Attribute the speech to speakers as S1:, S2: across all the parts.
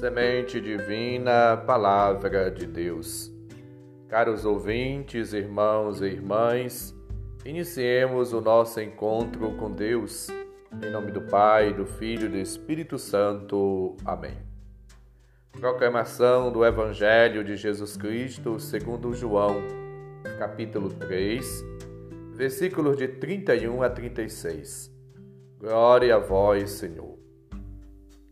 S1: Semente divina, Palavra de Deus. Caros ouvintes, irmãos e irmãs, iniciemos o nosso encontro com Deus. Em nome do Pai, do Filho e do Espírito Santo. Amém. Proclamação do Evangelho de Jesus Cristo segundo João, capítulo 3, versículos de 31 a 36. Glória a vós, Senhor.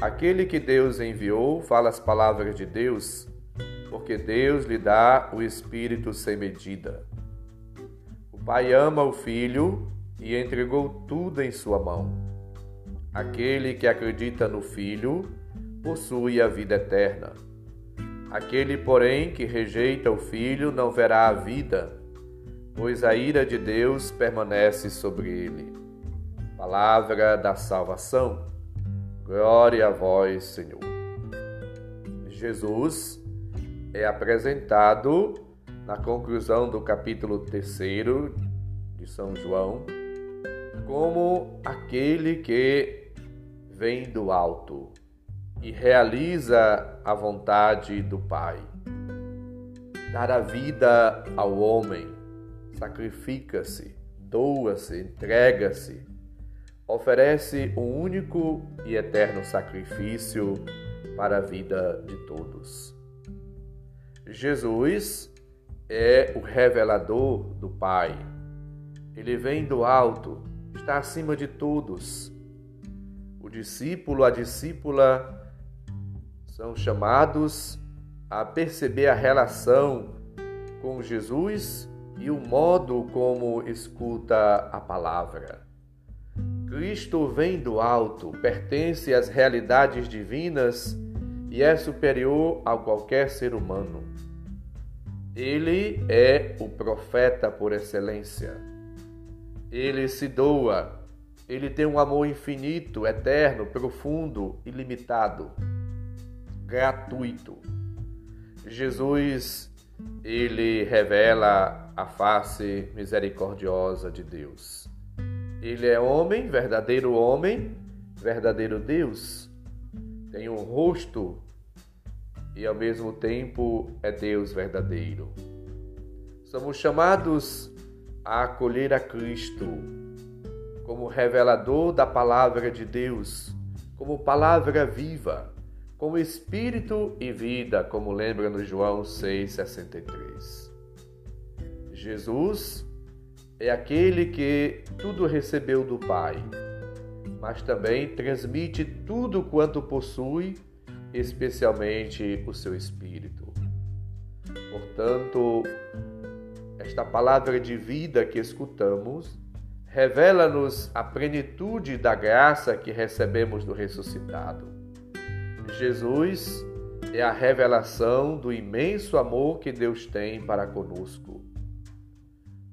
S1: Aquele que Deus enviou fala as palavras de Deus, porque Deus lhe dá o Espírito sem medida. O Pai ama o Filho e entregou tudo em sua mão. Aquele que acredita no Filho possui a vida eterna. Aquele, porém, que rejeita o Filho não verá a vida, pois a ira de Deus permanece sobre ele. Palavra da salvação. Glória a vós, Senhor. Jesus é apresentado na conclusão do capítulo 3 de São João como aquele que vem do alto e realiza a vontade do Pai. Dar a vida ao homem, sacrifica-se, doa-se, entrega-se oferece um único e eterno sacrifício para a vida de todos. Jesus é o revelador do Pai. Ele vem do alto, está acima de todos. O discípulo, a discípula são chamados a perceber a relação com Jesus e o modo como escuta a palavra. Cristo vem do alto, pertence às realidades divinas e é superior a qualquer ser humano. Ele é o profeta por excelência. Ele se doa. Ele tem um amor infinito, eterno, profundo, ilimitado, gratuito. Jesus, ele revela a face misericordiosa de Deus. Ele é homem, verdadeiro homem, verdadeiro Deus. Tem um rosto e ao mesmo tempo é Deus verdadeiro. Somos chamados a acolher a Cristo como revelador da palavra de Deus, como palavra viva, como espírito e vida, como lembra no João 6:63. Jesus é aquele que tudo recebeu do Pai, mas também transmite tudo quanto possui, especialmente o seu espírito. Portanto, esta palavra de vida que escutamos revela-nos a plenitude da graça que recebemos do ressuscitado. Jesus é a revelação do imenso amor que Deus tem para conosco.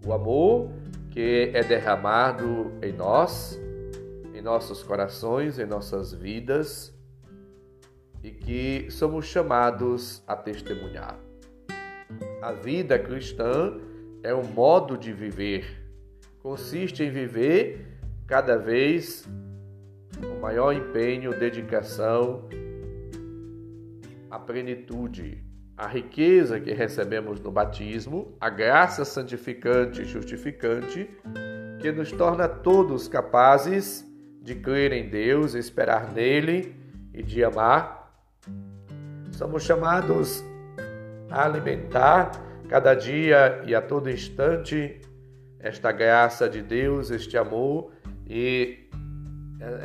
S1: O amor que é derramado em nós, em nossos corações, em nossas vidas e que somos chamados a testemunhar. A vida cristã é um modo de viver. Consiste em viver cada vez com maior empenho, dedicação, a plenitude, a riqueza que recebemos no batismo, a graça santificante e justificante, que nos torna todos capazes de crer em Deus, esperar nele e de amar. Somos chamados a alimentar cada dia e a todo instante esta graça de Deus, este amor e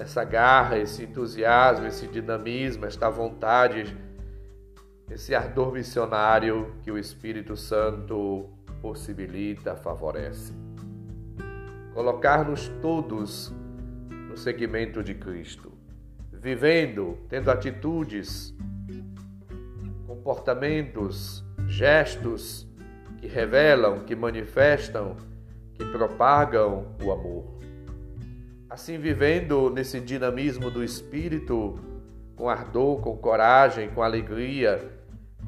S1: essa garra, esse entusiasmo, esse dinamismo, esta vontade esse ardor missionário que o Espírito Santo possibilita, favorece. Colocar-nos todos no segmento de Cristo, vivendo, tendo atitudes, comportamentos, gestos que revelam, que manifestam, que propagam o amor. Assim, vivendo nesse dinamismo do espírito, com ardor, com coragem, com alegria,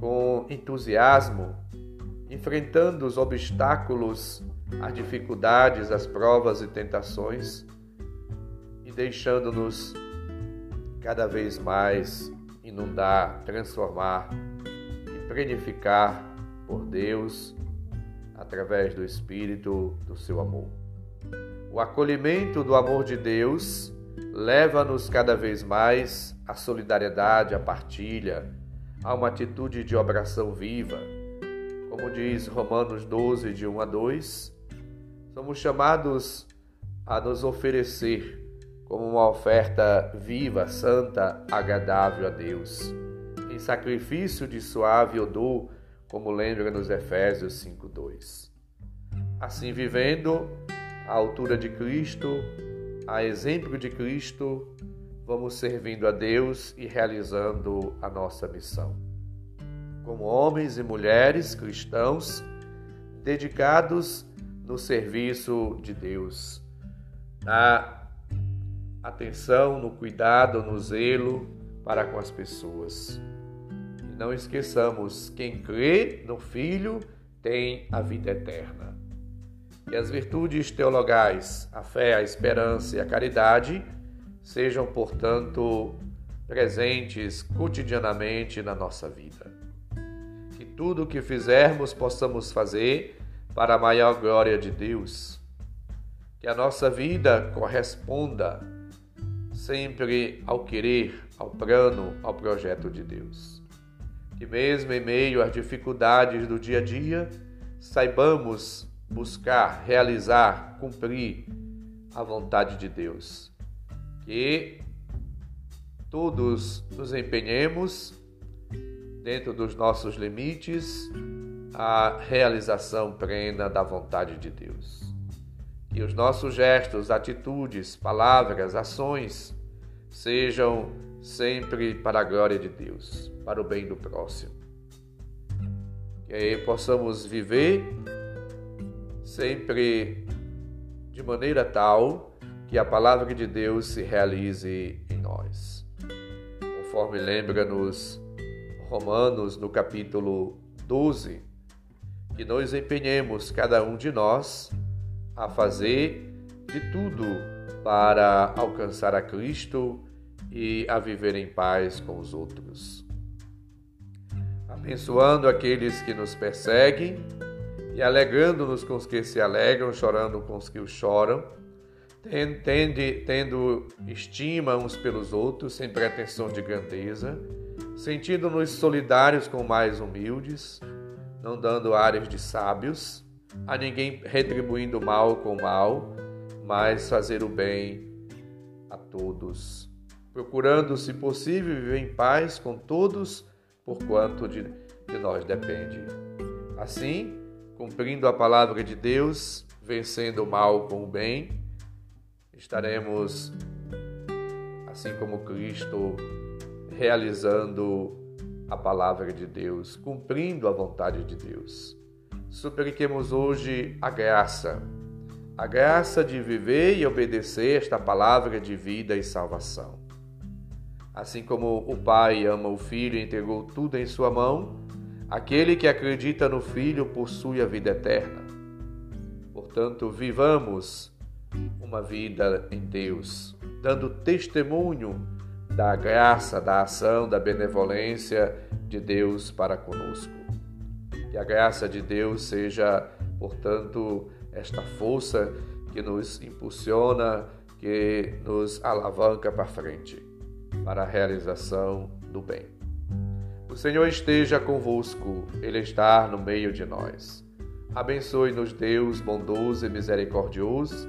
S1: com entusiasmo, enfrentando os obstáculos, as dificuldades, as provas e tentações e deixando-nos cada vez mais inundar, transformar e plenificar por Deus através do Espírito do seu amor. O acolhimento do amor de Deus leva-nos cada vez mais à solidariedade, à partilha, a uma atitude de obração viva. Como diz Romanos 12, de 1 a 2, somos chamados a nos oferecer como uma oferta viva, santa, agradável a Deus, em sacrifício de suave odor, como lembra nos Efésios 5:2. Assim vivendo à altura de Cristo, a exemplo de Cristo, vamos servindo a Deus e realizando a nossa missão. Como homens e mulheres cristãos dedicados no serviço de Deus, na atenção, no cuidado, no zelo para com as pessoas. E não esqueçamos: quem crê no Filho tem a vida eterna. E as virtudes teologais, a fé, a esperança e a caridade, sejam, portanto, presentes cotidianamente na nossa vida. Que tudo o que fizermos possamos fazer para a maior glória de Deus. Que a nossa vida corresponda sempre ao querer, ao plano, ao projeto de Deus. Que mesmo em meio às dificuldades do dia a dia, saibamos buscar, realizar, cumprir a vontade de Deus. Que todos nos empenhemos, dentro dos nossos limites, a realização plena da vontade de Deus. Que os nossos gestos, atitudes, palavras, ações sejam sempre para a glória de Deus, para o bem do próximo. Que possamos viver sempre de maneira tal que a palavra de Deus se realize em nós. Conforme lembra-nos Romanos no capítulo 12, que nós empenhemos cada um de nós a fazer de tudo para alcançar a Cristo e a viver em paz com os outros. Abençoando aqueles que nos perseguem e alegrando-nos com os que se alegram, chorando com os que choram, tendo, tendo estima uns pelos outros, sem pretensão de grandeza, sentindo-nos solidários com mais humildes, não dando áreas de sábios, a ninguém retribuindo mal com mal, mas fazer o bem a todos, procurando, se possível, viver em paz com todos, por quanto de, de nós depende. Assim, cumprindo a palavra de Deus, vencendo o mal com o bem, estaremos, assim como Cristo, realizando a palavra de Deus, cumprindo a vontade de Deus. Supliquemos hoje a graça, a graça de viver e obedecer esta palavra de vida e salvação. Assim como o Pai ama o Filho e entregou tudo em sua mão, aquele que acredita no Filho possui a vida eterna. Portanto, vivamos uma vida em Deus, dando testemunho da graça, da ação, da benevolência de Deus para conosco. Que a graça de Deus seja, portanto, esta força que nos impulsiona, que nos alavanca para frente, para a realização do bem. O Senhor esteja convosco, Ele está no meio de nós. Abençoe-nos, Deus bondoso e misericordioso,